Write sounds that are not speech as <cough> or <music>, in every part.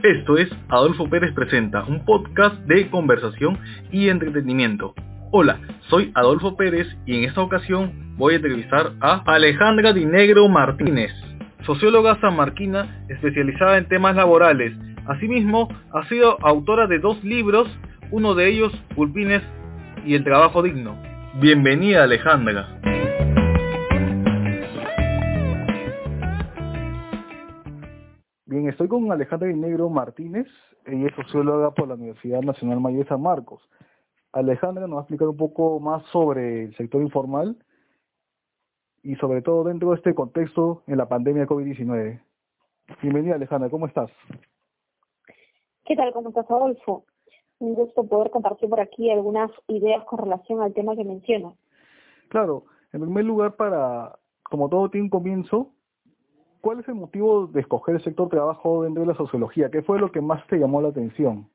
<laughs> Esto es Adolfo Pérez Presenta, un podcast de conversación y entretenimiento. Hola, soy Adolfo Pérez y en esta ocasión voy a entrevistar a Alejandra Dinegro Martínez, socióloga sanmarquina especializada en temas laborales. Asimismo, ha sido autora de dos libros, uno de ellos, Pulpines y el trabajo digno. Bienvenida Alejandra. Estoy con Alejandra Negro Martínez, ella es socióloga por la Universidad Nacional Mayor de San Marcos. Alejandra nos va a explicar un poco más sobre el sector informal y sobre todo dentro de este contexto en la pandemia COVID-19. Bienvenida Alejandra, ¿cómo estás? ¿Qué tal? ¿Cómo estás, Adolfo? Un gusto poder compartir por aquí algunas ideas con relación al tema que mencionas. Claro, en primer lugar, para, como todo tiene un comienzo, ¿cuál es el motivo de escoger el sector trabajo dentro de la sociología? ¿Qué fue lo que más te llamó la atención?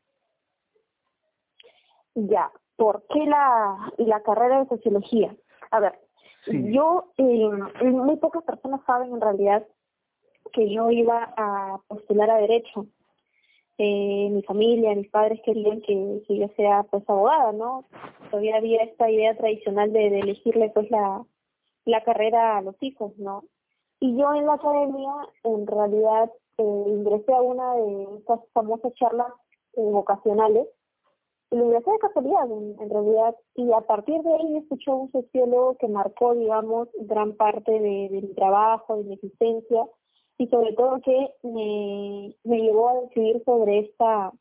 Ya, ¿por qué la, la carrera de sociología? A ver, yo, eh, muy pocas personas saben en realidad que yo iba a postular a Derecho. Eh, mi familia, mis padres querían que, que, yo sea pues abogada, ¿no? Todavía había esta idea tradicional de, de elegirle pues la, la carrera a los hijos, ¿no? Y yo en la academia, en realidad, eh, ingresé a una de estas famosas charlas eh, vocacionales. Lo ingresé de casualidad, en, realidad. Y a partir de ahí escuché a un sociólogo que marcó, digamos, gran parte de, de mi trabajo, de mi existencia. Y sobre todo que me, me llevó a decidir sobre esta,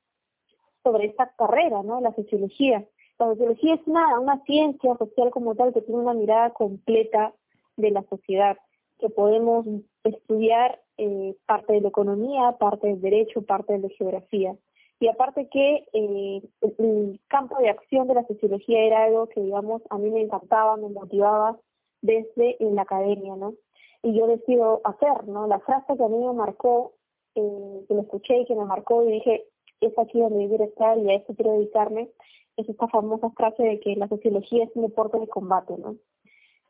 sobre esta carrera, ¿no? La sociología. La sociología es una, una ciencia social como tal que tiene una mirada completa de la sociedad que podemos estudiar eh, parte de la economía, parte del derecho, parte de la geografía. Y aparte que eh, el campo de acción de la sociología era algo que, digamos, a mí me encantaba, me motivaba desde en la academia, ¿no? Y yo decido hacer, ¿no? La frase que a mí me marcó, eh, que lo escuché y que me marcó y dije, es aquí donde quiero estar y a esto quiero dedicarme, es esta famosa frase de que la sociología es un deporte de combate, ¿no?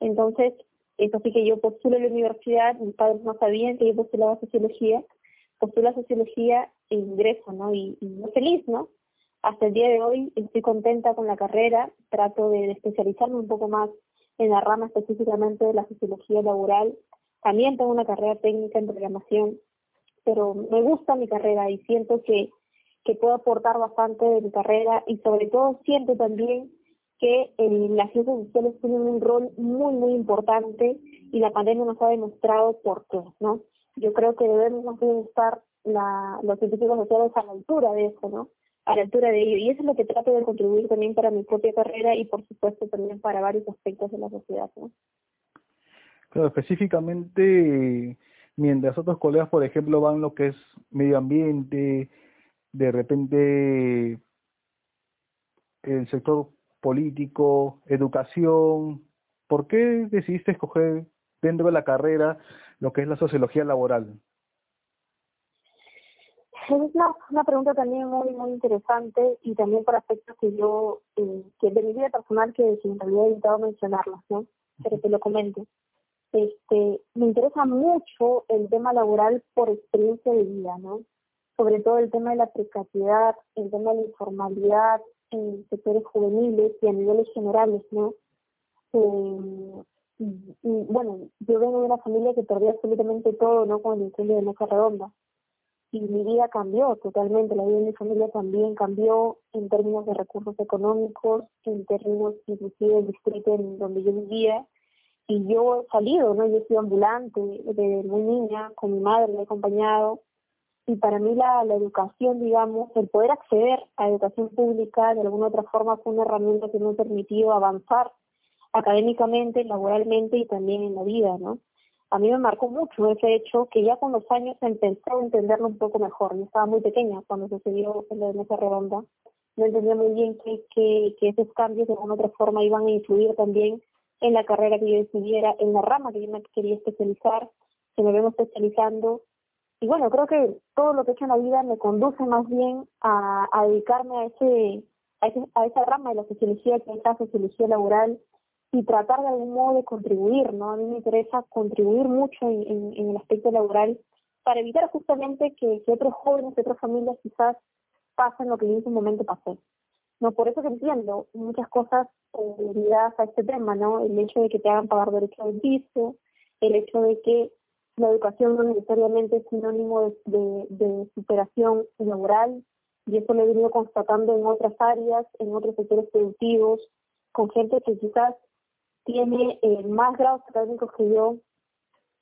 Entonces, es así que yo postulo a la universidad, mis padres no sabían que yo postulaba sociología, postulo sociología e ingreso, ¿no? Y, muy feliz, ¿no? Hasta el día de hoy estoy contenta con la carrera, trato de, especializarme un poco más en la rama específicamente de la sociología laboral. También tengo una carrera técnica en programación, pero me gusta mi carrera y siento que, que puedo aportar bastante de mi carrera y sobre todo siento también que las ciencias sociales tienen un rol muy, muy importante y la pandemia nos ha demostrado por qué, ¿no? Yo creo que debemos estar los científicos sociales a la altura de eso, ¿no? A la altura de ello. Y eso es lo que trato de contribuir también para mi propia carrera y, por supuesto, también para varios aspectos de la sociedad, ¿no? Claro, específicamente, mientras otros colegas, por ejemplo, van lo que es medio ambiente, de repente el sector político, educación. ¿Por qué decidiste escoger dentro de la carrera lo que es la sociología laboral? Es una, una pregunta también muy muy interesante y también por aspectos que yo, eh, que de mi vida personal que sin realidad he evitado mencionarlos, ¿no? Pero te lo comento. Este, me interesa mucho el tema laboral por experiencia de vida, ¿no? Sobre todo el tema de la precariedad, el tema de la informalidad, en sectores juveniles y a niveles generales, ¿no? Eh, bueno, yo vengo de una familia que perdió absolutamente todo, ¿no? Con el incendio de Mesa Redonda. Y mi vida cambió totalmente, la vida de mi familia también cambió en términos de recursos económicos, en términos inclusive del distrito en donde yo vivía. Y yo he salido, ¿no? Yo he sido ambulante desde muy niña, con mi madre, me he acompañado y para mí la, la educación, digamos, el poder acceder a educación pública de alguna otra forma fue una herramienta que me ha permitido avanzar académicamente, laboralmente y también en la vida, ¿no? A mí me marcó mucho ese hecho que ya con los años empecé a entenderlo un poco mejor. Yo estaba muy pequeña cuando sucedió en la mesa redonda. No entendía muy bien que, que, que esos cambios de alguna otra forma iban a influir también en la carrera que yo decidiera, en la rama que yo me quería especializar, que me vemos especializando y bueno, creo que todo lo que he hecho en la vida me conduce más bien a, dedicarme a ese, a esa rama de la sociología que es la sociología laboral y tratar de algún modo de contribuir, ¿no? A mí me interesa contribuir mucho en, el aspecto laboral para evitar justamente que, otros jóvenes, que otras familias quizás pasen lo que en su momento pasé. No, por eso que entiendo muchas cosas eh, ligadas a este tema, ¿no? El hecho de que te hagan pagar derecho al piso, el hecho de que la educación no necesariamente es sinónimo de, de, superación laboral, y eso lo he venido constatando en otras áreas, en otros sectores productivos, con gente que quizás tiene eh, más grados académicos que yo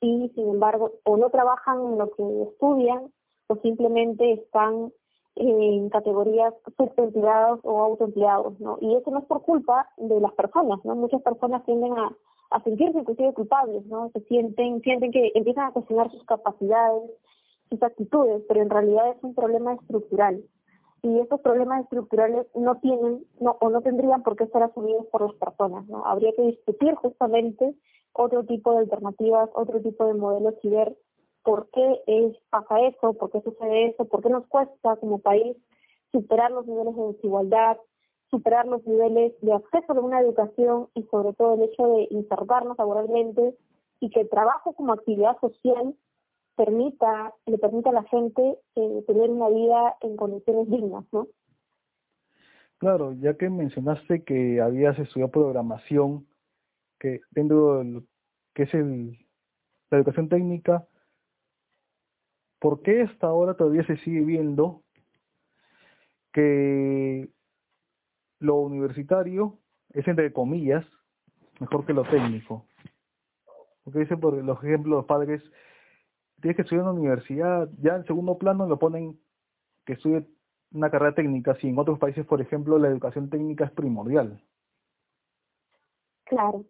y sin embargo o no trabajan en lo que estudian o simplemente están en categorías subempleados o autoempleados, ¿no? Y eso no es por culpa de las personas, ¿no? Muchas personas tienden a, a sentirse inclusive culpables, ¿no? Se sienten, sienten que empiezan a cuestionar sus capacidades, sus actitudes, pero en realidad es un problema estructural. Y estos problemas estructurales no tienen no, o no tendrían por qué ser asumidos por las personas, ¿no? Habría que discutir justamente otro tipo de alternativas, otro tipo de modelos y ver por qué pasa eso, por qué sucede eso, por qué nos cuesta como país superar los niveles de desigualdad, superar los niveles de acceso a una educación y sobre todo el hecho de insertarnos laboralmente y que el trabajo como actividad social permita, le permita a la gente eh, tener una vida en condiciones dignas, ¿no? Claro, ya que mencionaste que habías estudiado programación, que dentro de lo que es el, la educación técnica, ¿por qué hasta ahora todavía se sigue viendo que lo universitario es entre comillas mejor que lo técnico? Porque dice por los ejemplos los padres, tienes que estudiar en la universidad, ya en segundo plano lo ponen que estudie una carrera técnica, si en otros países, por ejemplo, la educación técnica es primordial. Claro.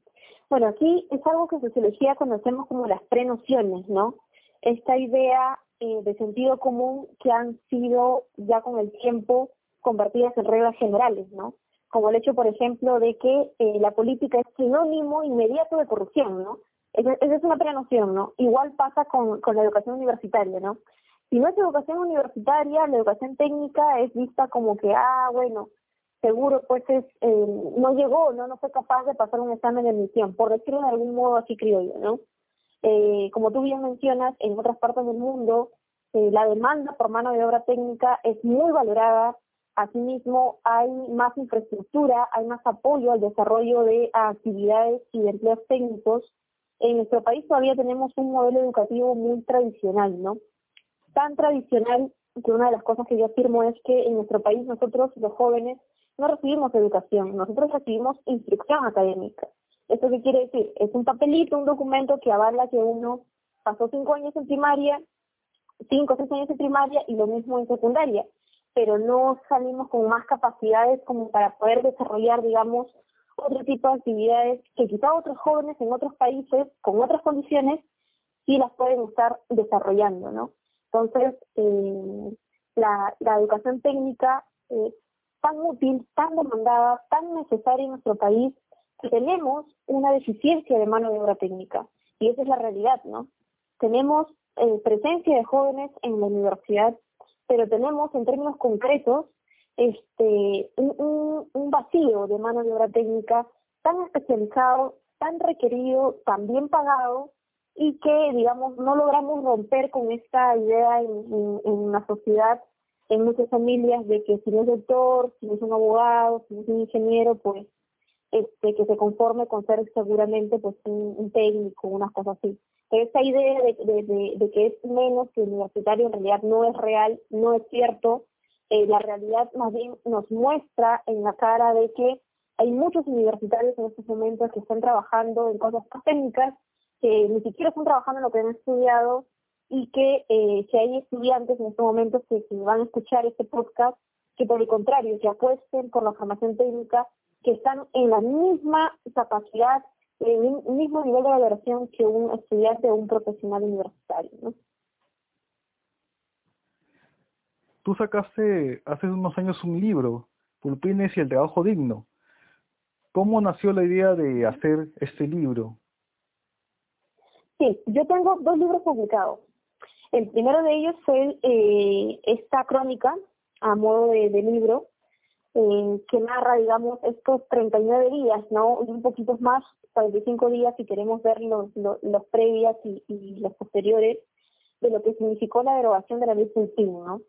Bueno, aquí es algo que en sociología conocemos como las prenociones, ¿no? Esta idea eh, de sentido común que han sido ya con el tiempo convertidas en reglas generales, ¿no? Como el hecho, por ejemplo, de que eh, la política es sinónimo inmediato de corrupción, ¿no? Esa, es una prenoción, ¿no? Igual pasa con, con la educación universitaria, ¿no? Si no es educación universitaria, la educación técnica es vista como que, ah, bueno, seguro pues es, eh, no llegó, no, no fue capaz de pasar un examen de admisión, por decirlo de algún modo así criollo, ¿no? Eh, como tú bien mencionas, en otras partes del mundo la demanda por mano de obra técnica es muy valorada. Asimismo, hay más infraestructura, hay más apoyo al desarrollo de actividades y de empleos técnicos. En nuestro país todavía tenemos un modelo educativo muy tradicional, ¿no? Tan tradicional que una de las cosas que yo afirmo es que en nuestro país nosotros, los jóvenes, no recibimos educación, nosotros recibimos instrucción académica. ¿Esto qué quiere decir? Es un papelito, un documento que avala que uno pasó cinco años en primaria, cinco o seis años en primaria y lo mismo en secundaria, pero no salimos con más capacidades como para poder desarrollar, digamos, otro tipo de actividades que quizá otros jóvenes en otros países, con otras condiciones, sí las pueden estar desarrollando, ¿no? Entonces, eh, la, la educación técnica es tan útil, tan demandada, tan necesaria en nuestro país, tenemos una deficiencia de mano de obra técnica y esa es la realidad, ¿no? Tenemos eh, presencia de jóvenes en la universidad, pero tenemos en términos concretos este un, un, vacío de mano de obra técnica tan especializado, tan requerido, tan bien pagado y que, digamos, no logramos romper con esta idea en, en, en la sociedad, en muchas familias, de que si no es doctor, si no es un abogado, si no es un ingeniero, pues este, que se conforme con ser seguramente pues un, técnico, unas cosas así. Esa idea de, que es menos que universitario en realidad no es real, no es cierto. Eh, la realidad más bien nos muestra en la cara de que hay muchos universitarios en estos momentos que están trabajando en cosas técnicas, que ni siquiera están trabajando en lo que han estudiado y que eh, si hay estudiantes en estos momentos que, van a escuchar este podcast, que por el contrario, que apuesten por la formación técnica que están en la misma capacidad, el mismo nivel de valoración que un estudiante o un profesional universitario. ¿no? Tú sacaste hace unos años un libro, Pulpines y el trabajo digno. ¿Cómo nació la idea de hacer este libro? Sí, yo tengo dos libros publicados. El primero de ellos fue eh, esta crónica a modo de libro eh, que narra, digamos, estos 39 días, ¿no? Y un poquito más, 45 días si queremos ver los, los, los previas y, y los posteriores, de lo que significó la derogación de la ley Centino, ¿no?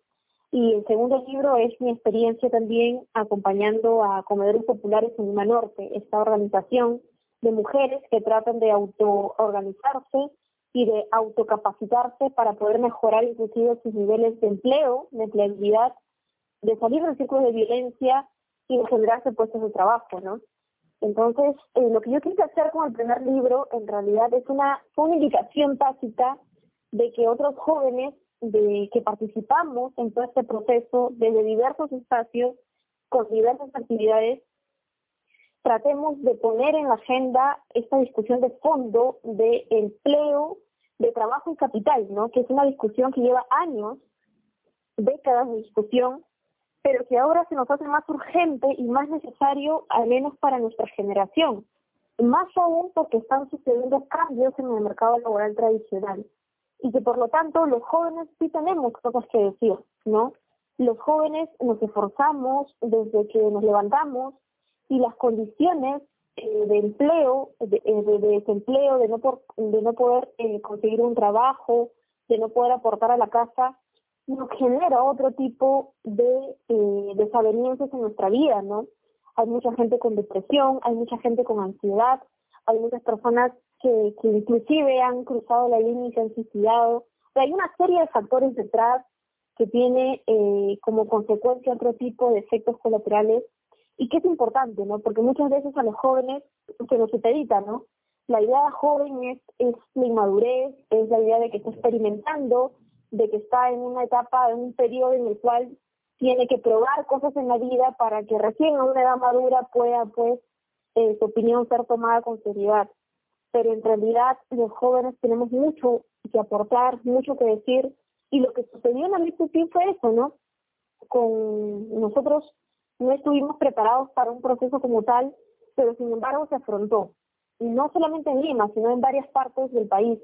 Y el segundo libro es mi experiencia también acompañando a comedores populares en Lima Norte, esta organización de mujeres que tratan de autoorganizarse y de autocapacitarse para poder mejorar inclusive sus niveles de empleo, de empleabilidad, de salir del círculo de violencia y de generarse puestos de trabajo, ¿no? Entonces, eh, lo que yo quise hacer con el primer libro, en realidad, es una, una indicación tácita de que otros jóvenes de que participamos en todo este proceso desde diversos espacios, con diversas actividades, tratemos de poner en la agenda esta discusión de fondo de empleo, de trabajo y capital, ¿no? Que es una discusión que lleva años, décadas de discusión, pero que ahora se nos hace más urgente y más necesario, al menos para nuestra generación. Más aún porque están sucediendo cambios en el mercado laboral tradicional. Y que por lo tanto los jóvenes sí tenemos cosas que decir, ¿no? Los jóvenes nos esforzamos desde que nos levantamos y las condiciones eh, de empleo, de, eh, de, desempleo, de no, por, de no poder eh, conseguir un trabajo, de no poder aportar a la casa, nos genera otro tipo de eh, desavenencias en nuestra vida, ¿no? Hay mucha gente con depresión, hay mucha gente con ansiedad, hay muchas personas que, inclusive han cruzado la línea y se han suicidado. hay una serie de factores detrás que tiene eh, como consecuencia otro tipo de efectos colaterales y que es importante, ¿no? Porque muchas veces a los jóvenes se nos supedita, ¿no? La idea joven es, es la inmadurez, es la idea de que está experimentando, de que está en una etapa, en un periodo en el cual tiene que probar cosas en la vida para que recién a una edad madura pueda, pues, eh, su opinión ser tomada con seriedad. Pero en realidad los jóvenes tenemos mucho que aportar, mucho que decir, y lo que sucedió en la Putin fue eso, ¿no? Con nosotros no estuvimos preparados para un proceso como tal, pero sin embargo se afrontó. Y no solamente en Lima, sino en varias partes del país.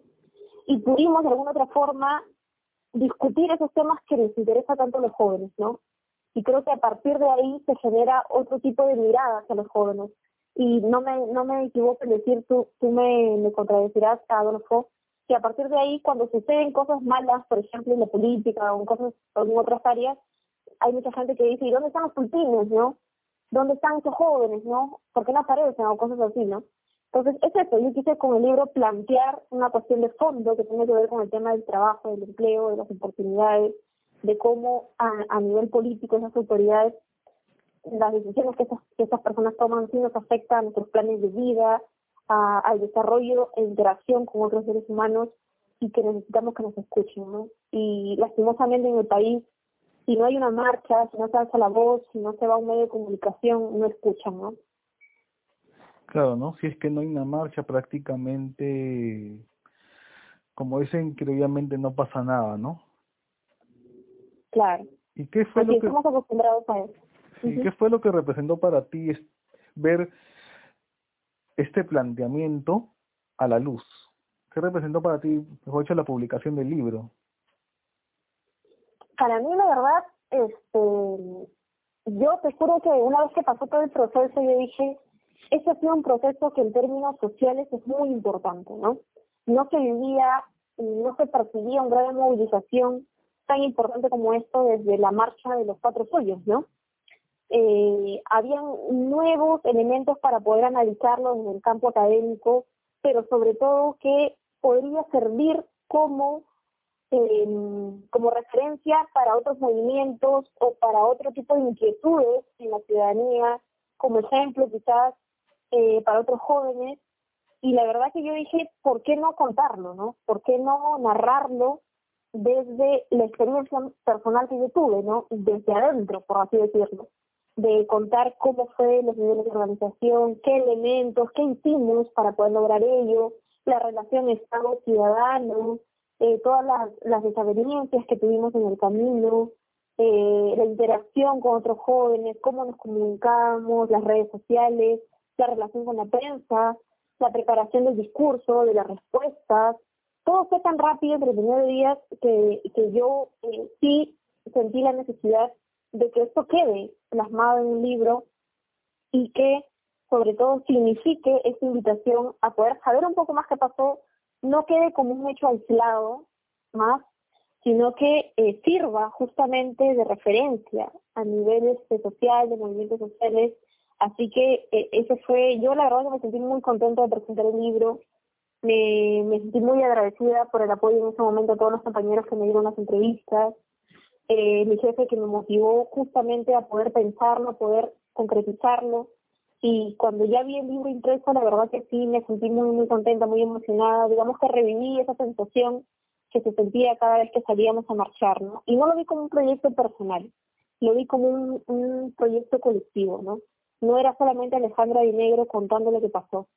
Y pudimos de alguna otra forma discutir esos temas que les interesa tanto a los jóvenes, ¿no? Y creo que a partir de ahí se genera otro tipo de mirada hacia los jóvenes. Y no me, no me equivoco en decir, tú, tú me, me contradecirás, Adolfo, que a partir de ahí, cuando suceden cosas malas, por ejemplo, en la política o en, cosas, en otras áreas, hay mucha gente que dice, ¿y dónde están los cultines, no? ¿Dónde están esos jóvenes, no? ¿Por qué no aparecen? O cosas así, ¿no? Entonces, es eso, yo quise con el libro plantear una cuestión de fondo que tiene que ver con el tema del trabajo, del empleo, de las oportunidades, de cómo a, nivel político esas autoridades, las decisiones que esas, que esas personas toman sí nos afectan a nuestros planes de vida, al desarrollo e interacción con otros seres humanos y que necesitamos que nos escuchen, ¿no? Y lastimosamente en el país, si no hay una marcha, si no se alza la voz, si no se va a un medio de comunicación, no escuchan, ¿no? Claro, ¿no? Si es que no hay una marcha, prácticamente, como dicen, que obviamente no pasa nada, ¿no? Claro. ¿Y qué fue lo que... estamos acostumbrados a eso. ¿Y qué fue lo que representó para ti ver este planteamiento a la luz? ¿Qué representó para ti, mejor dicho, la publicación del libro? Para mí, la verdad, este, yo te juro que una vez que pasó todo el proceso, yo dije, ese ha sido un proceso que en términos sociales es muy importante, ¿no? No se vivía, no se percibía un grado de movilización tan importante como esto desde la marcha de los cuatro sueños, ¿no? Eh, habían nuevos elementos para poder analizarlo en el campo académico, pero sobre todo que podría servir como eh, como referencia para otros movimientos o para otro tipo de inquietudes en la ciudadanía, como ejemplo quizás eh, para otros jóvenes. Y la verdad que yo dije, ¿por qué no contarlo, no? ¿Por qué no narrarlo desde la experiencia personal que yo tuve, ¿no? Desde adentro, por así decirlo. De contar cómo fue los niveles de organización, qué elementos, qué hicimos para poder lograr ello, la relación Estado-ciudadano, eh, todas las, las desavenencias que tuvimos en el camino, eh, la interacción con otros jóvenes, cómo nos comunicamos, las redes sociales, la relación con la prensa, la preparación del discurso, de las respuestas. Todo fue tan rápido entre primeros días que, que yo eh, sí sentí la necesidad de que esto quede plasmado en un libro y que sobre todo signifique esta invitación a poder saber un poco más qué pasó, no quede como un hecho aislado más, sino que eh, sirva justamente de referencia a niveles de social, de movimientos sociales. Así que eh, ese fue, yo la verdad que me sentí muy contenta de presentar el libro, me, me sentí muy agradecida por el apoyo en ese momento a todos los compañeros que me dieron las entrevistas, eh, mi jefe que me motivó justamente a poder pensarlo, a poder concretizarlo. Y cuando ya vi el libro impreso, la verdad que sí, me sentí muy, muy contenta, muy emocionada. Digamos que reviví esa sensación que se sentía cada vez que salíamos a marchar, ¿no? Y no lo vi como un proyecto personal, lo vi como un, un proyecto colectivo, ¿no? No era solamente Alejandra de Negro contando lo que pasó,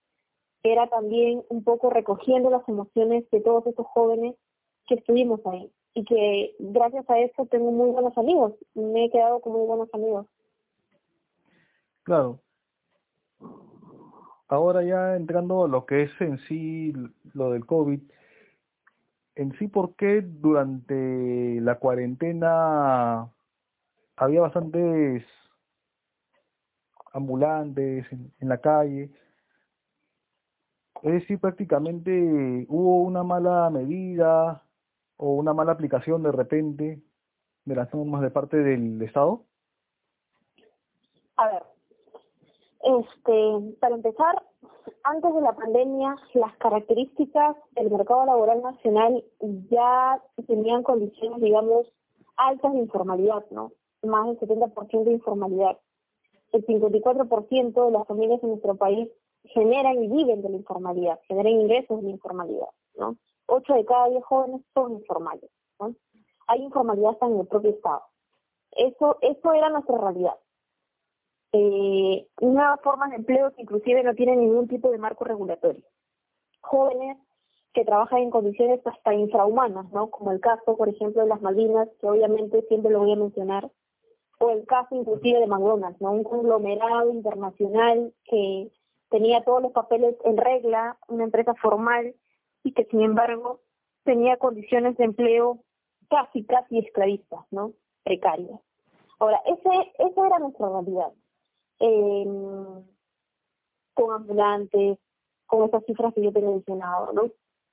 era también un poco recogiendo las emociones de todos esos jóvenes que estuvimos ahí y que gracias a eso tengo muy buenos amigos, me he quedado con muy buenos amigos. Claro. Ahora ya entrando a lo que es en sí lo del COVID, en sí, ¿por qué durante la cuarentena había bastantes ambulantes en, en la calle? Es decir, prácticamente hubo una mala medida o una mala aplicación de repente de las normas de parte del Estado. A ver, este, para empezar, antes de la pandemia, las características del mercado laboral nacional ya tenían condiciones, digamos, altas de informalidad, ¿no? Más del 70% de informalidad. El 54% de las familias en nuestro país generan y viven de la informalidad, generan ingresos de la informalidad, ¿no? Ocho de cada diez jóvenes son informales. Hay informalidad hasta en el propio Estado. Eso, eso era nuestra realidad eh, nuevas formas de empleo que inclusive no tienen ningún tipo de marco regulatorio. Jóvenes que trabajan en condiciones hasta infrahumanas, ¿no? Como el caso, por ejemplo, de las Malvinas, que obviamente siempre lo voy a mencionar, o el caso inclusive de McDonald's, ¿no? Un conglomerado internacional que tenía todos los papeles en regla, una empresa formal y que sin embargo tenía condiciones de empleo casi, casi esclavistas, ¿no? Precarias. Ahora, ese, esa era nuestra realidad eh, con ambulantes, con esas cifras que yo te he mencionado, ¿no?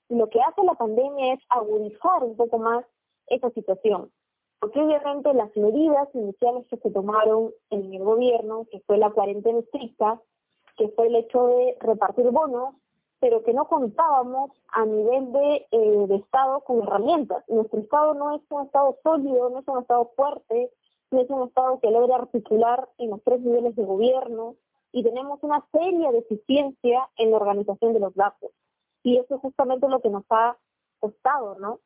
Lo que hace la pandemia es agudizar un poco más esa situación, porque obviamente las medidas iniciales que se tomaron en el gobierno, que fue la cuarentena estricta, que fue el hecho de repartir bonos, pero que no contábamos a nivel de, eh, de Estado con herramientas. Nuestro Estado no es un Estado sólido, no es un Estado fuerte, no es un Estado que logra articular en los tres niveles de gobierno y tenemos una seria deficiencia en la organización de los datos. Y eso es justamente lo que nos ha costado, ¿no?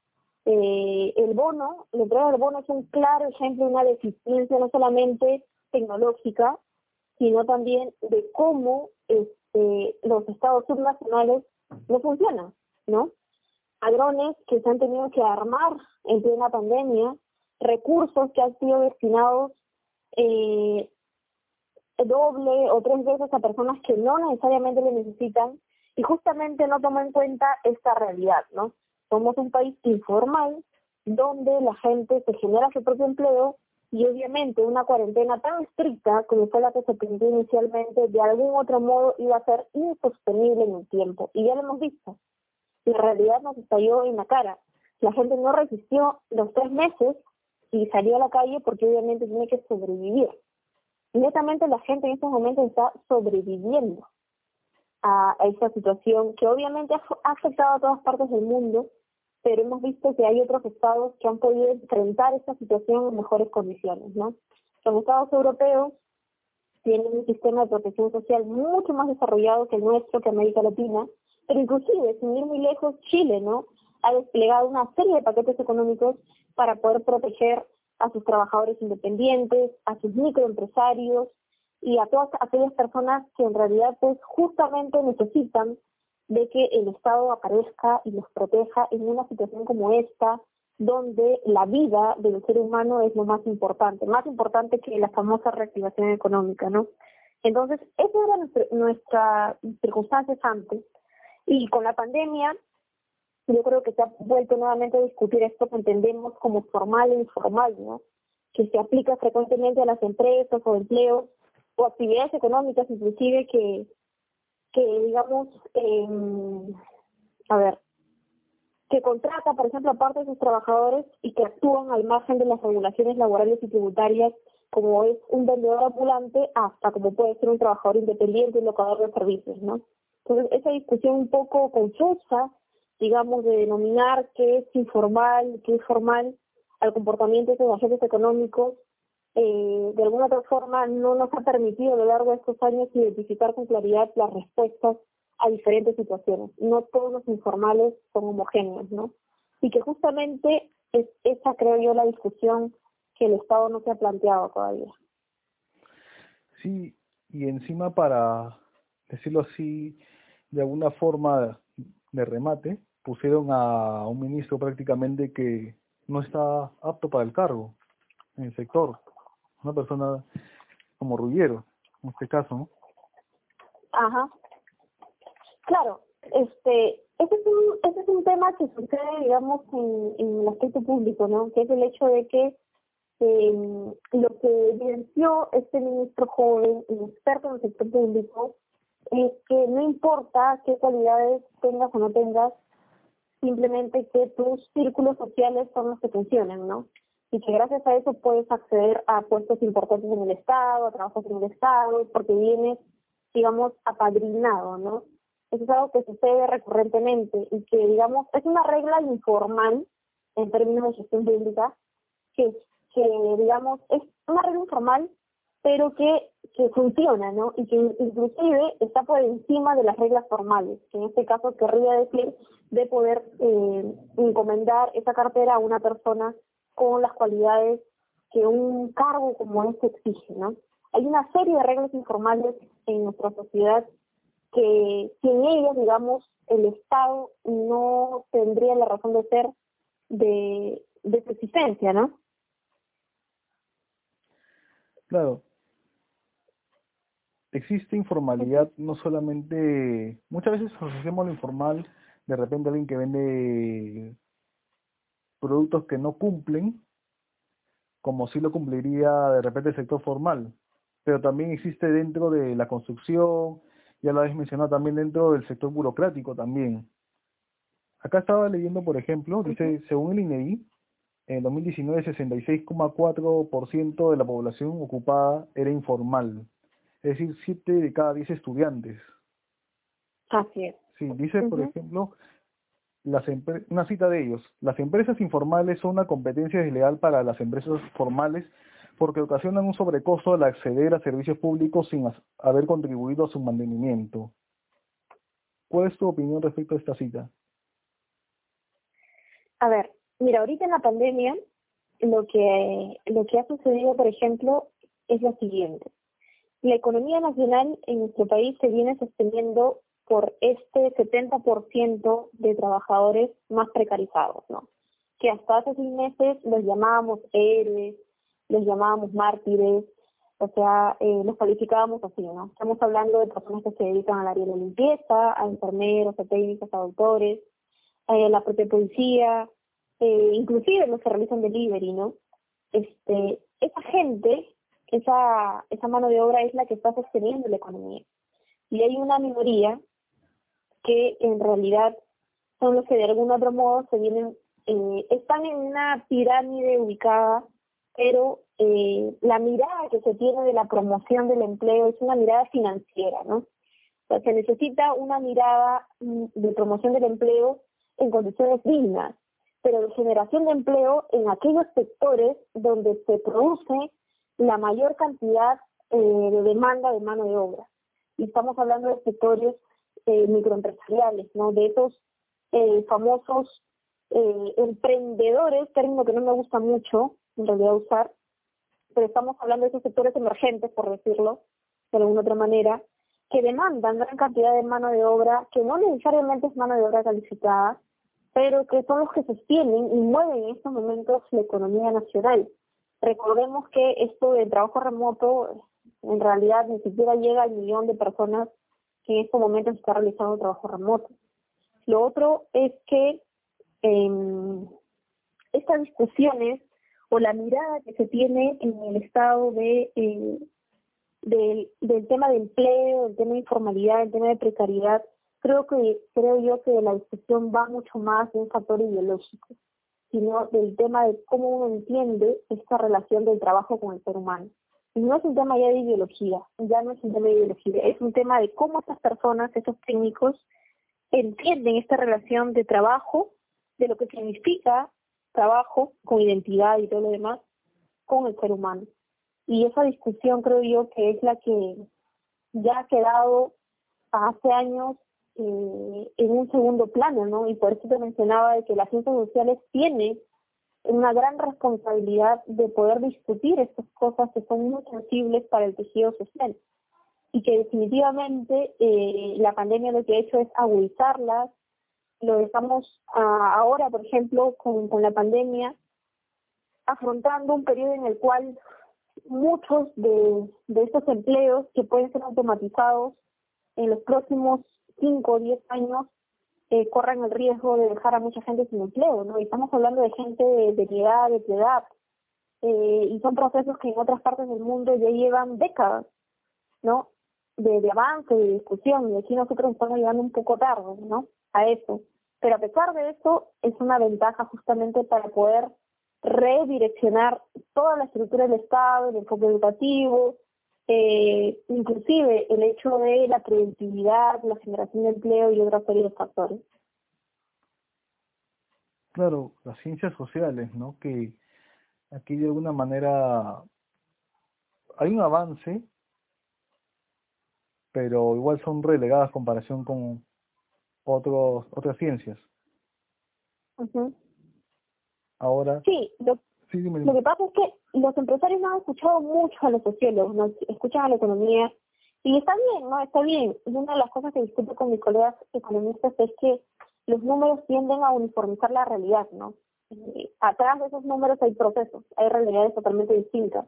Eh, el bono, la entrega del bono es un claro ejemplo de una deficiencia no solamente tecnológica, sino también de cómo este, los estados subnacionales no funcionan, ¿no? Padrones que se han tenido que armar en plena pandemia recursos que han sido destinados eh, doble o tres veces a personas que no necesariamente lo necesitan y justamente no toma en cuenta esta realidad, ¿no? Somos un país informal donde la gente se genera su propio empleo y obviamente una cuarentena tan estricta como fue la que se planteó inicialmente, de algún otro modo iba a ser insostenible en el tiempo. Y ya lo hemos visto. La realidad nos estalló en la cara. La gente no resistió los tres meses y salió a la calle porque obviamente tiene que sobrevivir. Netamente la gente en estos momentos está sobreviviendo a, esa situación que obviamente ha, afectado a todas partes del mundo, pero hemos visto que hay otros estados que han podido enfrentar esta situación en mejores condiciones, ¿no? Los estados europeos tienen un sistema de protección social mucho más desarrollado que el nuestro, que América Latina, pero inclusive, sin ir muy lejos, Chile, ¿no? Ha desplegado una serie de paquetes económicos para poder proteger a sus trabajadores independientes, a sus microempresarios y a todas aquellas personas que en realidad pues justamente necesitan de que el Estado aparezca y los proteja en una situación como esta, donde la vida del ser humano es lo más importante, más importante que la famosa reactivación económica, ¿no? Entonces, esa era nuestra, nuestra circunstancia antes. Y con la pandemia, yo creo que se ha vuelto nuevamente a discutir esto que entendemos como formal e informal, ¿no? que se aplica frecuentemente a las empresas o empleos o actividades económicas inclusive que, que digamos, eh, a ver, que contrata, por ejemplo, a parte de sus trabajadores y que actúan al margen de las regulaciones laborales y tributarias, como es un vendedor ambulante, hasta como puede ser un trabajador independiente, un locador de servicios, ¿no? Entonces, esa discusión un poco confusa, digamos, de denominar qué es informal, qué es formal, al comportamiento de los agentes económicos, eh, de alguna otra forma no nos ha permitido a lo largo de estos años identificar con claridad las respuestas a diferentes situaciones. No todos los informales son homogéneos, ¿no? Y que justamente es esa, creo yo, la discusión que el Estado no se ha planteado todavía. Sí, y encima para decirlo así, de alguna forma de remate, pusieron a un ministro prácticamente que no está apto para el cargo en el sector. Una persona como Ruggiero, en este caso, ¿no? Ajá. Claro, este, ese es un, ese es un tema que sucede, digamos, en, en el aspecto público, ¿no? Que es el hecho de que eh, lo que evidenció este ministro joven experto en el sector público es que no importa qué cualidades tengas o no tengas, simplemente que tus círculos sociales son los que funcionan, ¿no? Y que gracias a eso puedes acceder a puestos importantes en el Estado, a trabajos en el Estado, porque vienes, digamos, apadrinado, ¿no? Eso es algo que sucede recurrentemente y que, digamos, es una regla informal en términos de gestión pública, que, que digamos, es una regla informal pero que, que funciona, ¿no? Y que inclusive está por encima de las reglas formales, que en este caso querría decir de poder eh, encomendar esa cartera a una persona con las cualidades que un cargo como este exige, ¿no? Hay una serie de reglas informales en nuestra sociedad que sin ellas, digamos, el Estado no tendría la razón de ser de, de su existencia, ¿no? Claro, existe informalidad no solamente, muchas veces asociamos lo informal de repente alguien que vende productos que no cumplen, como si lo cumpliría de repente el sector formal, pero también existe dentro de la construcción, ya lo habéis mencionado también dentro del sector burocrático también. Acá estaba leyendo, por ejemplo, dice, según el INEI, en 2019 66,4% de la población ocupada era informal es decir, 7 de cada 10 estudiantes. Así es. Sí, dice, por ejemplo, una cita de ellos, las empresas informales son una competencia desleal para las empresas formales porque ocasionan un sobrecosto al acceder a servicios públicos sin haber contribuido a su mantenimiento. ¿Cuál es tu opinión respecto a esta cita? A ver, mira, ahorita en la pandemia lo que lo que ha sucedido, por ejemplo, es lo siguiente. La economía nacional en nuestro país se viene sosteniendo por este 70% de trabajadores más precarizados, ¿no? Que hasta hace seis meses los llamábamos héroes, los llamábamos mártires, o sea, eh, los calificábamos así, ¿no? Estamos hablando de personas que se dedican al área de limpieza, a enfermeros, a técnicos, a doctores, eh, a la propia policía, eh, inclusive los que realizan delivery, ¿no? Este, esa gente esa, esa mano de obra es la que está sosteniendo la economía. Y hay una minoría que en realidad son los que de algún otro modo se vienen, eh, están en una pirámide ubicada, pero eh, la mirada que se tiene de la promoción del empleo es una mirada financiera, ¿no? O sea, se necesita una mirada mm, de promoción del empleo en condiciones dignas, pero de generación de empleo en aquellos sectores donde se produce la mayor cantidad eh, de demanda de mano de obra. Y estamos hablando de sectores eh, microempresariales, ¿no? De esos eh, famosos eh, emprendedores, término que no me gusta mucho, en realidad usar, pero estamos hablando de esos sectores emergentes, por decirlo de alguna otra manera, que demandan gran cantidad de mano de obra, que no necesariamente es mano de obra calificada, pero que son los que sostienen y mueven en estos momentos la economía nacional. Recordemos que esto del trabajo remoto en realidad ni siquiera llega al millón de personas que en estos momentos está realizando trabajo remoto. Lo otro es que eh, estas discusiones o la mirada que se tiene en el estado de eh, del, tema de empleo, del tema de informalidad, del tema de precariedad, creo que creo yo que la discusión va mucho más de un factor ideológico, sino del tema de cómo uno entiende esta relación del trabajo con el ser humano. No es un tema ya de ideología, ya no es un tema de ideología, es un tema de cómo estas personas, estos técnicos, entienden esta relación de trabajo, de lo que significa trabajo con identidad y todo lo demás, con el ser humano. Y esa discusión creo yo que es la que ya ha quedado hace años eh, en un segundo plano, ¿no? Y por eso te mencionaba de que las ciencias sociales tienen una gran responsabilidad de poder discutir estas cosas que son muy sensibles para el tejido social y que definitivamente eh, la pandemia lo que ha hecho es agudizarlas. Lo dejamos ahora, por ejemplo, con, con la pandemia, afrontando un periodo en el cual muchos de, de estos empleos que pueden ser automatizados en los próximos 5 o 10 años eh, corran el riesgo de dejar a mucha gente sin empleo, ¿no? Y estamos hablando de gente de, de edad, de edad, eh, y son procesos que en otras partes del mundo ya llevan décadas, ¿no? De, de avance, de discusión, y aquí nosotros estamos llegando un poco tarde, ¿no? A eso. Pero a pesar de eso, es una ventaja justamente para poder redireccionar toda la estructura del Estado, el enfoque educativo, eh, inclusive el hecho de la productividad, la generación de empleo y otros serie de factores. Claro, las ciencias sociales, ¿no? Que aquí de alguna manera hay un avance, pero igual son relegadas en comparación con otros otras ciencias. Ahora. Sí, lo, lo que pasa es que los empresarios no han escuchado mucho a los sociólogos, no escuchan a la economía. Y está bien, ¿no? Está bien. Y una de las cosas que discuto con mis colegas economistas es que los números tienden a uniformizar la realidad, ¿no? Y atrás de esos números hay procesos, hay realidades totalmente distintas.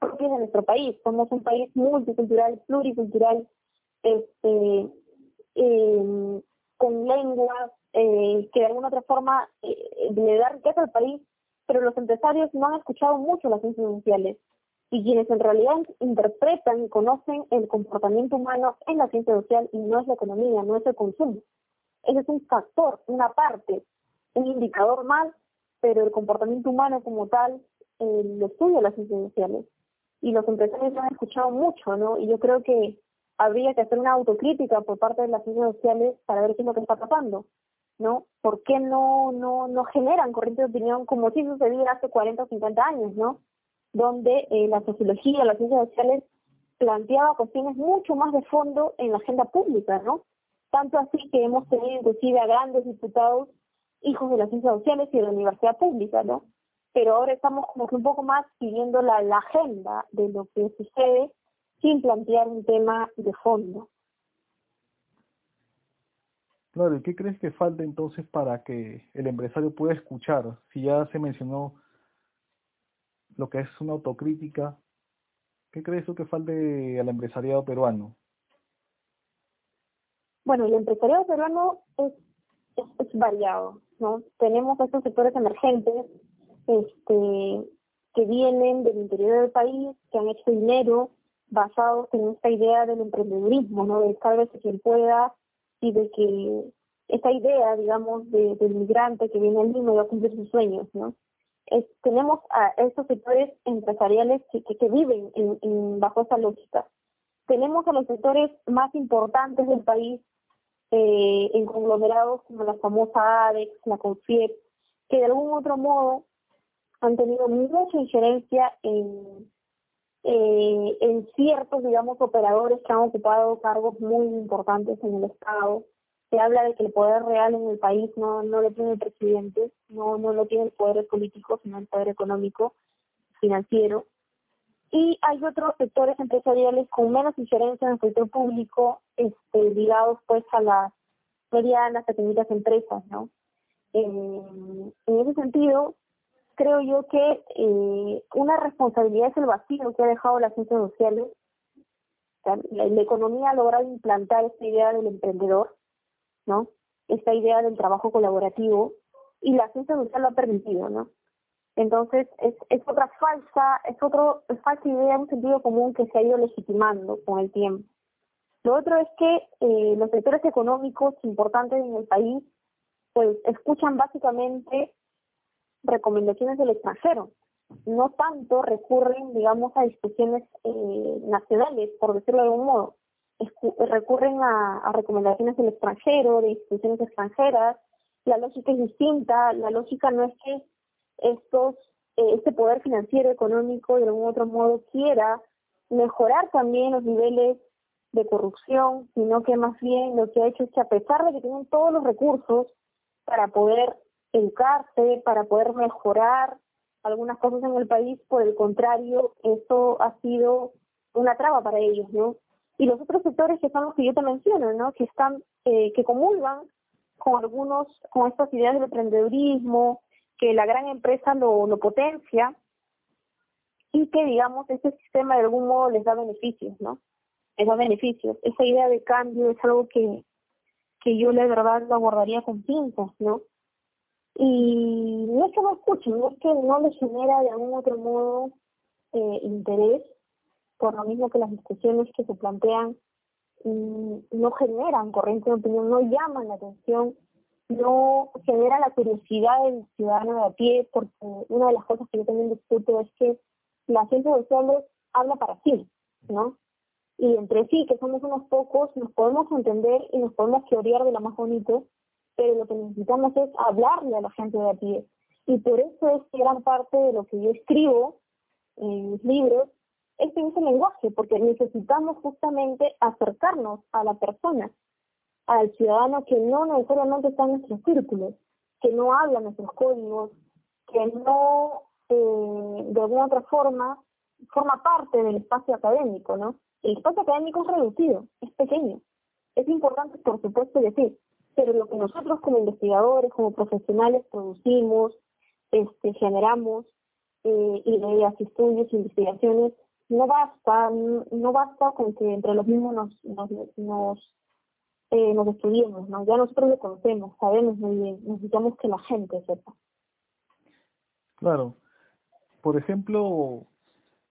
Porque en nuestro país, somos un país multicultural, pluricultural, este, eh, con lenguas, eh, que de alguna otra forma eh, le da riqueza al país, pero los empresarios no han escuchado mucho las ciencias sociales y quienes en realidad interpretan y conocen el comportamiento humano en la ciencia social y no es la economía, no es el consumo. Ese es un factor, una parte, un indicador más, pero el comportamiento humano como tal eh, lo estudia las ciencias sociales. Y los empresarios no han escuchado mucho, ¿no? Y yo creo que habría que hacer una autocrítica por parte de las ciencias sociales para ver qué es lo que está pasando. ¿No? ¿Por qué no, no, no generan corriente de opinión como si sucedía hace 40 o 50 años, ¿no? Donde eh, la sociología, las ciencias sociales planteaba cuestiones mucho más de fondo en la agenda pública, ¿no? Tanto así que hemos tenido inclusive a grandes diputados hijos de las ciencias sociales y de la universidad pública, ¿no? Pero ahora estamos como que un poco más siguiendo la, la agenda de lo que sucede sin plantear un tema de fondo. Claro, ¿y qué crees que falta entonces para que el empresario pueda escuchar? Si ya se mencionó lo que es una autocrítica, ¿qué crees tú que falte al empresariado peruano? Bueno, el empresariado peruano es, variado, ¿no? Tenemos estos sectores emergentes este, que vienen del interior del país, que han hecho dinero basados en esta idea del emprendedurismo, ¿no? De vez quien pueda y de que esta idea, digamos, de, del migrante que viene al Lima y va a cumplir sus sueños, ¿no? tenemos a estos sectores empresariales que, que, viven en, bajo esa lógica. Tenemos a los sectores más importantes del país eh, en conglomerados como la famosa ADEX, la CONFIEP, que de algún otro modo han tenido mucha injerencia en, eh, en ciertos, digamos, operadores que han ocupado cargos muy importantes en el Estado. Se habla de que el poder real en el país no, no lo tiene el presidente, no, no lo tiene el poder político, sino el poder económico, financiero. Y hay otros sectores empresariales con menos injerencia en el sector público, este, ligados pues a las medianas, pequeñitas empresas, ¿no? en ese sentido, creo yo que eh, una responsabilidad es el vacío que ha dejado las ciencias sociales. la, economía ha logrado implantar esta idea del emprendedor, ¿no? Esta idea del trabajo colaborativo y la ciencia social lo ha permitido, ¿no? Entonces es, es otra falsa, es otro falsa idea, un sentido común que se ha ido legitimando con el tiempo. Lo otro es que eh, los sectores económicos importantes en el país pues escuchan básicamente recomendaciones del extranjero. No tanto recurren, digamos, a discusiones eh, nacionales, por decirlo de algún modo. recurren a, recomendaciones del extranjero, de instituciones extranjeras. La lógica es distinta. La lógica no es que estos, eh, este poder financiero, económico, de algún otro modo quiera mejorar también los niveles de corrupción, sino que más bien lo que ha hecho es que a pesar de que tienen todos los recursos para poder educarse, para poder mejorar algunas cosas en el país, por el contrario, eso ha sido una traba para ellos, ¿no? Y los otros sectores que son los que yo te menciono, ¿no? Que están, eh, que comulgan con algunos, con estas ideas del emprendedurismo, que la gran empresa lo, lo potencia y que, digamos, ese sistema de algún modo les da beneficios, ¿no? Les da beneficios. Esa idea de cambio es algo que, que yo la verdad lo abordaría con pinzas, ¿no? Y no es que no escuchen, no es que no les genera de algún otro modo eh, interés, por lo mismo que las discusiones que se plantean mm, no generan corriente de opinión, no llaman la atención, no generan la curiosidad del ciudadano de a pie, porque una de las cosas que yo también discuto es que la gente de solos habla para sí, ¿no? Y entre sí, que somos unos pocos, nos podemos entender y nos podemos teorear de lo más bonito, pero lo que necesitamos es hablarle a la gente de a pie. Y por eso es que gran parte de lo que yo escribo en mis libros es en ese lenguaje, porque necesitamos justamente acercarnos a la persona, al ciudadano que no necesariamente está en nuestros círculos, que no habla nuestros códigos, que no eh, de alguna otra forma forma parte del espacio académico, ¿no? El espacio académico es reducido, es pequeño. Es importante, por supuesto, decir, pero lo que nosotros como investigadores, como profesionales producimos, este, generamos eh, ideas, estudios, investigaciones, no basta, no, basta con que entre los mismos nos, nos, nos, eh, nos estudiemos, ¿no? Ya nosotros lo conocemos, sabemos muy bien, necesitamos que la gente sepa. Claro. Por ejemplo,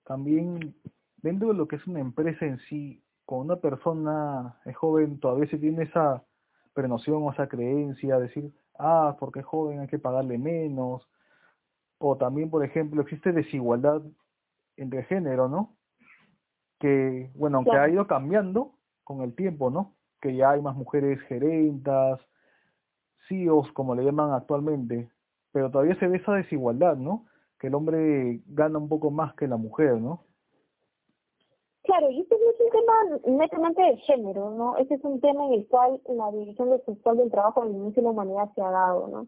también dentro de lo que es una empresa en sí, cuando una persona es joven, todavía se tiene esa prenoción o esa creencia, decir, ah, porque es joven hay que pagarle menos, o también, por ejemplo, existe desigualdad entre género, ¿no? Que, bueno, aunque ha ido cambiando con el tiempo, ¿no? Que ya hay más mujeres gerentas, CEOs, como le llaman actualmente, pero todavía se ve esa desigualdad, ¿no? Que el hombre gana un poco más que la mujer, ¿no? Claro, y este es un tema netamente de género, ¿no? Este es un tema en el cual la división sexual del trabajo al inicio de la humanidad se ha dado, ¿no?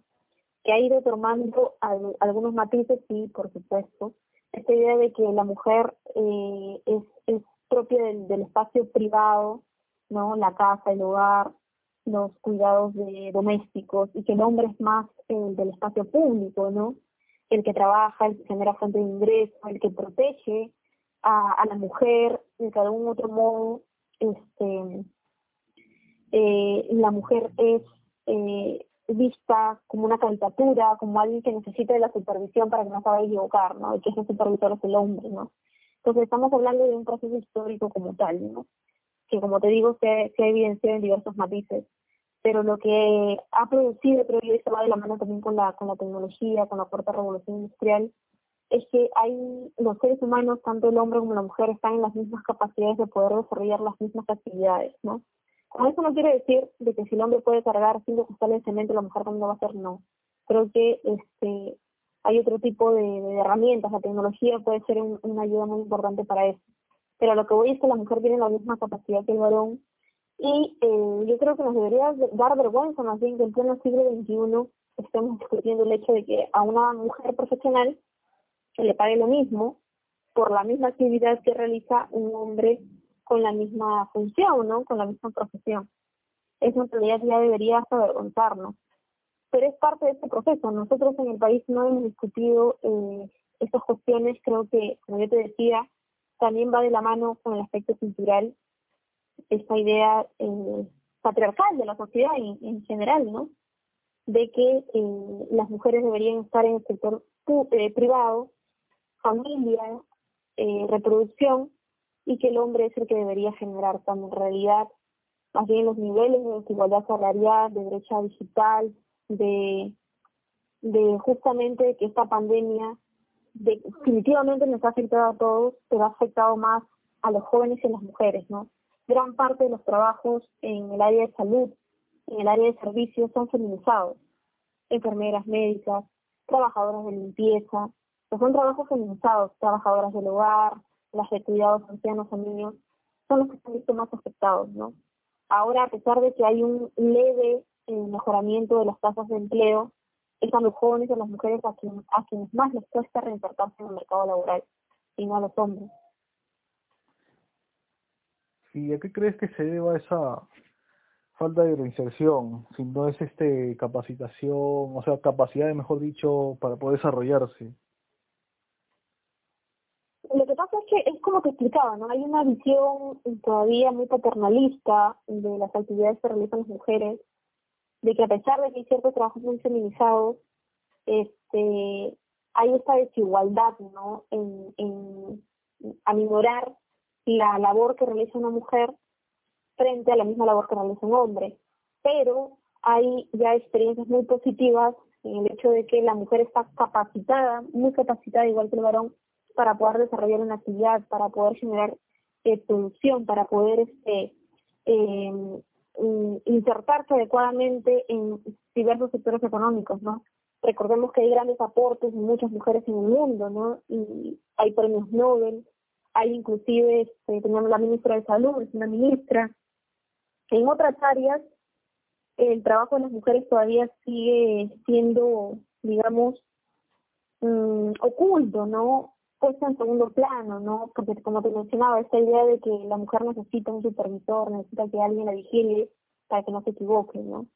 Que ha ido tomando algunos matices, sí, por supuesto. Esta idea de que la mujer eh, es, propia del, espacio privado, ¿no? La casa, el hogar, los cuidados de domésticos, y que el hombre es más el del espacio público, ¿no? El que trabaja, el que genera fuente de ingreso, el que protege a, la mujer de algún otro modo este eh, la mujer es eh, vista como una caricatura, como alguien que necesita de la supervisión para que no se vaya a equivocar, ¿no? Y que ese supervisor es el hombre, ¿no? Entonces estamos hablando de un proceso histórico como tal, ¿no? Que como te digo, se, se ha evidenciado en diversos matices. Pero lo que ha producido, creo yo, esto va de la mano también con la, con la tecnología, con la cuarta revolución industrial, es que hay los seres humanos, tanto el hombre como la mujer, están en las mismas capacidades de poder desarrollar las mismas actividades, ¿no? Con eso no quiere decir de que si el hombre puede cargar cinco costales de cemento, la mujer también lo va a hacer, no. Creo que este hay otro tipo de, herramientas, la tecnología puede ser una ayuda muy importante para eso. Pero lo que voy es que la mujer tiene la misma capacidad que el varón y eh, yo creo que nos debería dar vergüenza más bien que en pleno siglo XXI estemos discutiendo el hecho de que a una mujer profesional que le pague lo mismo por la misma actividad que realiza un hombre con la misma función, ¿no? Con la misma profesión. Eso en realidad ya debería avergonzarnos. Pero es parte de este proceso. Nosotros en el país no hemos discutido eh, estas cuestiones. Creo que, como yo te decía, también va de la mano con el aspecto cultural, esta idea eh, patriarcal de la sociedad en, en general, ¿no? De que eh, las mujeres deberían estar en el sector privado familia, eh, reproducción, y que el hombre es el que debería generar, cuando en realidad más bien los niveles de desigualdad salarial, de brecha digital, de, justamente que esta pandemia definitivamente nos ha afectado a todos, pero ha afectado más a los jóvenes y a las mujeres, ¿no? Gran parte de los trabajos en el área de salud, en el área de servicios son feminizados. Enfermeras médicas, trabajadoras de limpieza, son trabajos feminizados, trabajadoras del hogar, las de cuidados ancianos o niños, son los que están visto más afectados, ¿no? Ahora, a pesar de que hay un leve eh, mejoramiento de las tasas de empleo, es a los jóvenes y a las mujeres a quienes más les cuesta reinsertarse en el mercado laboral, y no a los hombres. ¿Y a qué crees que se deba esa falta de reinserción? Si no es este capacitación, o sea, capacidad, mejor dicho, para poder desarrollarse. Lo es como te explicaba, ¿no? Hay una visión todavía muy paternalista de las actividades que realizan las mujeres de que a pesar de que hay ciertos trabajos muy feminizados, este, hay esta desigualdad, ¿no? En, en aminorar la labor que realiza una mujer frente a la misma labor que realiza un hombre. Pero hay ya experiencias muy positivas en el hecho de que la mujer está capacitada, muy capacitada igual que el varón, para poder desarrollar una actividad, para poder generar eh, producción, para poder este, Mm, insertarse adecuadamente en diversos sectores económicos, ¿no? Recordemos que hay grandes aportes de muchas mujeres en el mundo, ¿no? Y hay premios Nobel, hay inclusive, este, tenemos la ministra de Salud, es una ministra. En otras áreas, el trabajo de las mujeres todavía sigue siendo, digamos, mm, oculto, ¿no? Puesta en segundo plano, ¿no? Porque como te mencionaba, esta idea de que la mujer necesita un supervisor, necesita que alguien la vigile para que no se equivoque, ¿no?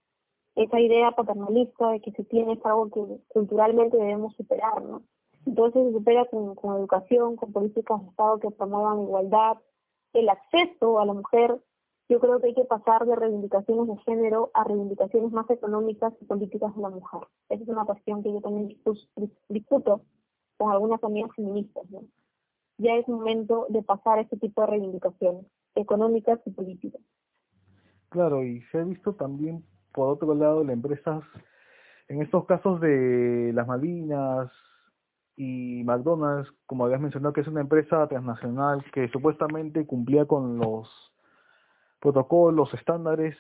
Esa idea paternalista de que se tiene es algo que culturalmente debemos superar, ¿no? Entonces se supera con, con educación, con políticas de Estado que promuevan igualdad, el acceso a la mujer. Yo creo que hay que pasar de reivindicaciones de género a reivindicaciones más económicas y políticas de la mujer. Esa es una cuestión que yo también discuto con algunas amigas feministas, ¿no? Ya es momento de pasar este tipo de reivindicaciones económicas y políticas. Claro, y se ha visto también, por otro lado, las empresas, en estos casos de las Malvinas y McDonald's, como habías mencionado, que es una empresa transnacional que supuestamente cumplía con los protocolos, estándares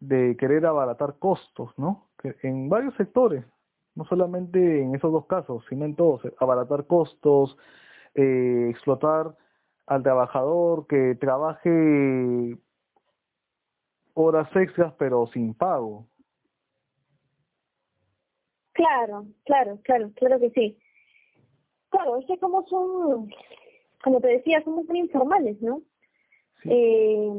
de querer abaratar costos, ¿no? En varios sectores, no solamente en esos dos casos, sino en todos, abaratar costos, eh, explotar al trabajador que trabaje horas extras pero sin pago. Claro, claro, claro, claro que sí. Claro, es que como son, como te decía, somos muy informales, ¿no? Eh,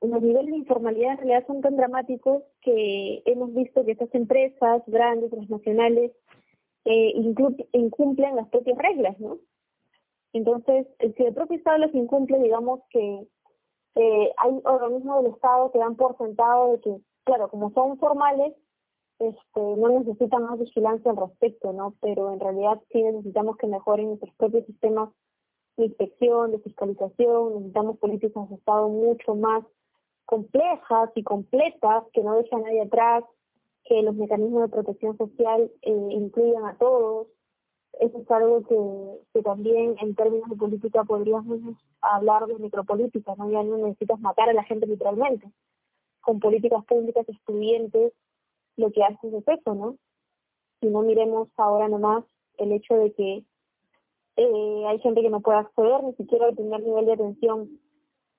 los niveles de informalidad en realidad son tan dramáticos que hemos visto que estas empresas grandes, transnacionales, eh, incumplen las propias reglas, ¿no? Entonces, si el propio Estado las incumple, digamos que eh, hay organismos del Estado que dan por sentado de que, claro, como son formales, este, no necesitan más vigilancia al respecto, ¿no? Pero en realidad sí necesitamos que mejoren nuestros propios sistemas de inspección, de fiscalización, necesitamos políticas de Estado mucho más complejas y completas que no dejan a nadie atrás, que los mecanismos de protección social eh, incluyan a todos. Eso es algo que, que también en términos de política podríamos hablar de micropolítica, ¿no? Ya no necesitas matar a la gente literalmente. Con políticas públicas excluyentes lo que hace es eso, ¿no? Si no miremos ahora nomás el hecho de que eh, hay gente que no puede acceder ni siquiera al primer nivel de atención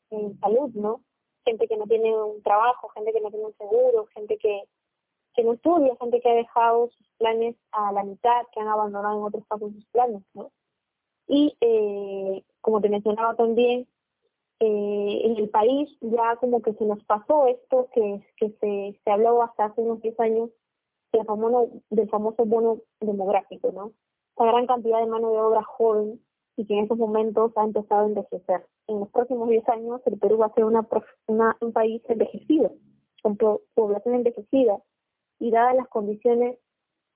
en salud, ¿no? Gente que no tiene un trabajo, gente que no tiene un seguro, gente que, que no estudia, gente que ha dejado sus planes a la mitad, que han abandonado en otros casos sus planes. Y eh, como te mencionaba también, eh, en el país ya como que se nos pasó esto que, que se, se habló hasta hace unos 10 años del famoso, del famoso bono demográfico, ¿no? esta gran cantidad de mano de obra joven y que en estos momentos ha empezado a envejecer. En los próximos 10 años el Perú va a ser una, una un país envejecido, con población envejecida, y dadas las condiciones,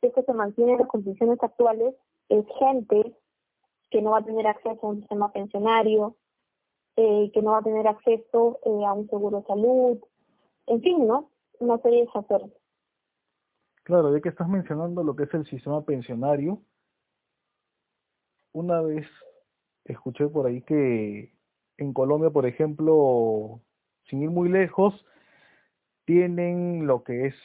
que se mantienen las condiciones actuales, es gente que no va a tener acceso a un sistema pensionario, eh, que no va a tener acceso eh, a un seguro de salud, en fin, ¿no? Una serie de. Claro, ya que estás mencionando lo que es el sistema pensionario, una vez escuché por ahí que en Colombia, por ejemplo, sin ir muy lejos, tienen lo que es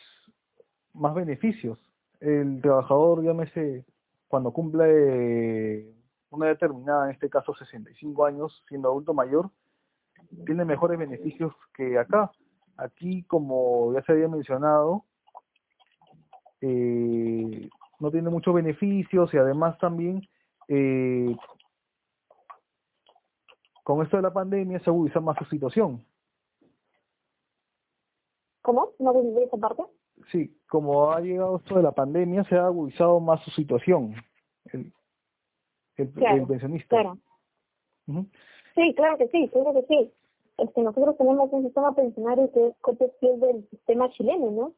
más beneficios. El trabajador, llámese, cuando cumple una determinada, en este caso 65 años, siendo adulto mayor, tiene mejores beneficios que acá. Aquí, como ya se había mencionado, eh, no tiene muchos beneficios y además también eh, con esto de la pandemia se agudiza más su situación. ¿Cómo? ¿No entendí esa parte? Sí, como ha llegado esto de la pandemia, se ha agudizado más su situación, el, el, pensionista. Claro. Sí, claro que sí, claro que sí. Este, nosotros tenemos un sistema pensionario que es copia del sistema chileno, ¿no?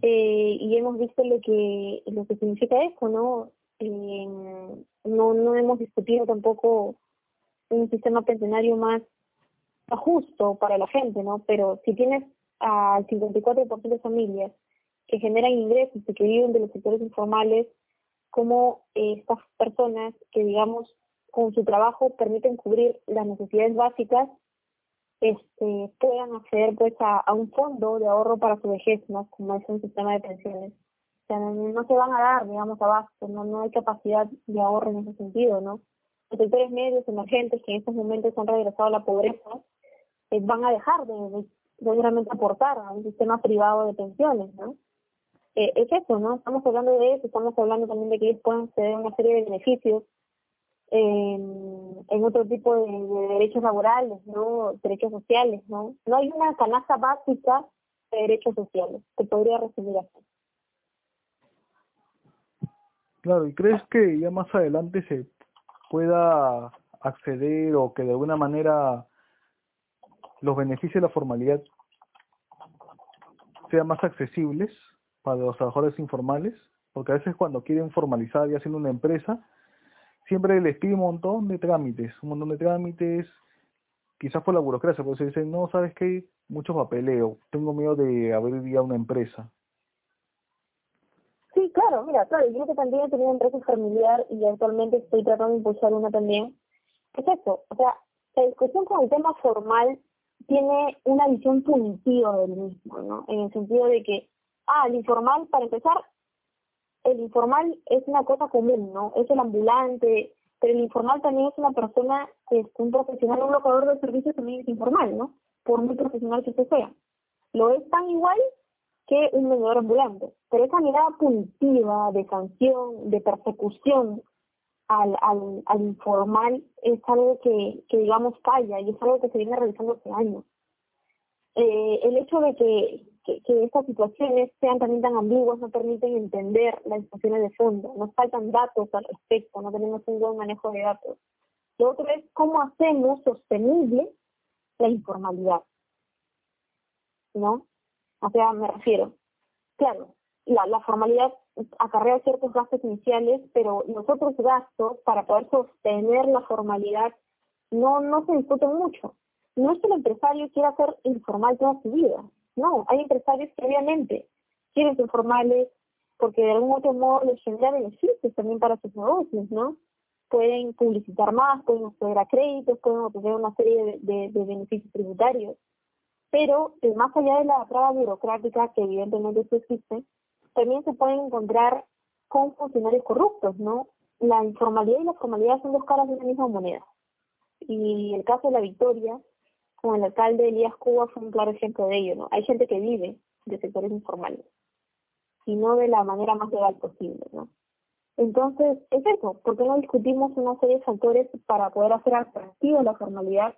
Eh, y hemos visto lo que lo que significa eso, ¿no? Eh, no no hemos discutido tampoco un sistema pensionario más justo para la gente, ¿no? Pero si tienes al 54% de familias que generan ingresos y que viven de los sectores informales, como estas personas que, digamos, con su trabajo permiten cubrir las necesidades básicas, este, puedan acceder pues a, un fondo de ahorro para su vejez, ¿no? Como es un sistema de pensiones. O sea, no, se van a dar, digamos, abasto, no, no hay capacidad de ahorro en ese sentido, ¿no? Los sectores medios emergentes que en estos momentos han regresado a la pobreza, eh, van a dejar de, seguramente aportar a un sistema privado de pensiones, ¿no? Eh, es eso, ¿no? Estamos hablando de eso, estamos hablando también de que ellos puedan acceder a una serie de beneficios en, otro tipo de, derechos laborales, ¿no? Derechos sociales, ¿no? No hay una canasta básica de derechos sociales, que podría resumir así. Claro, ¿y crees que ya más adelante se pueda acceder o que de alguna manera los beneficios de la formalidad sean más accesibles para los trabajadores informales, porque a veces cuando quieren formalizar y haciendo una empresa, siempre les pide un montón de trámites, un montón de trámites, quizás por la burocracia, porque se dicen, no, sabes que mucho papeleo, tengo miedo de abrir ya una empresa. Claro, mira, claro, yo que también he tenido empresa familiar y actualmente estoy tratando de impulsar una también. ¿Qué es eso? O sea, la discusión con el tema formal tiene una visión punitiva del mismo, ¿no? En el sentido de que, ah, el informal, para empezar, el informal es una cosa común, ¿no? Es el ambulante, pero el informal también es una persona, es un profesional, un locador de servicios también es informal, ¿no? Por muy profesional que usted sea. Lo es tan igual que un vendedor ambulante. Pero esa mirada punitiva, de sanción, de persecución al, al, al informal es algo que, que, digamos, falla y es algo que se viene realizando hace años. Eh, el hecho de que, que, estas situaciones sean también tan ambiguas no permiten entender las situaciones de fondo. Nos faltan datos al respecto, no tenemos un buen manejo de datos. Lo otro es cómo hacemos sostenible la informalidad. ¿No? O sea, me refiero, claro, la, formalidad acarrea ciertos gastos iniciales, pero los otros gastos para poder sostener la formalidad no, no se discuten mucho. No es que el empresario quiera ser informal toda su vida. No, hay empresarios que obviamente quieren ser formales porque de algún otro modo les genera beneficios también para sus negocios, ¿no? Pueden publicitar más, pueden acceder a créditos, pueden obtener una serie de beneficios tributarios pero eh, más allá de la prueba burocrática, que evidentemente existe, también se pueden encontrar con funcionarios corruptos, ¿no? La informalidad y la formalidad son dos caras de una misma moneda. Y el caso de la Victoria, con el alcalde Elías Cuba, fue un claro ejemplo de ello, ¿no? Hay gente que vive de sectores informales, y no de la manera más legal posible, ¿no? Entonces, es eso, ¿por qué no discutimos una serie de factores para poder hacer atractiva la formalidad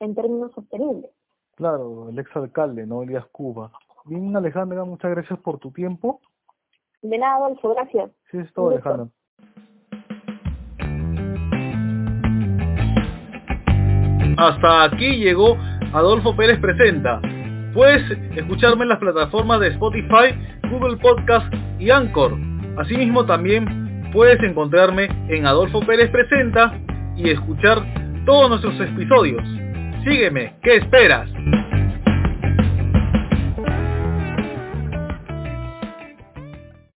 en términos sostenibles? Claro, el exalcalde, ¿no? Elías Cuba. Bien, Alejandra, muchas gracias por tu tiempo. De nada, Adolfo, gracias. Sí, es todo, Alejandra. Hasta aquí llegó Adolfo Pérez Presenta. Puedes escucharme en las plataformas de Spotify, Google Podcast y Anchor. Asimismo también puedes encontrarme en Adolfo Pérez Presenta y escuchar todos nuestros episodios. Sígueme, ¿qué esperas?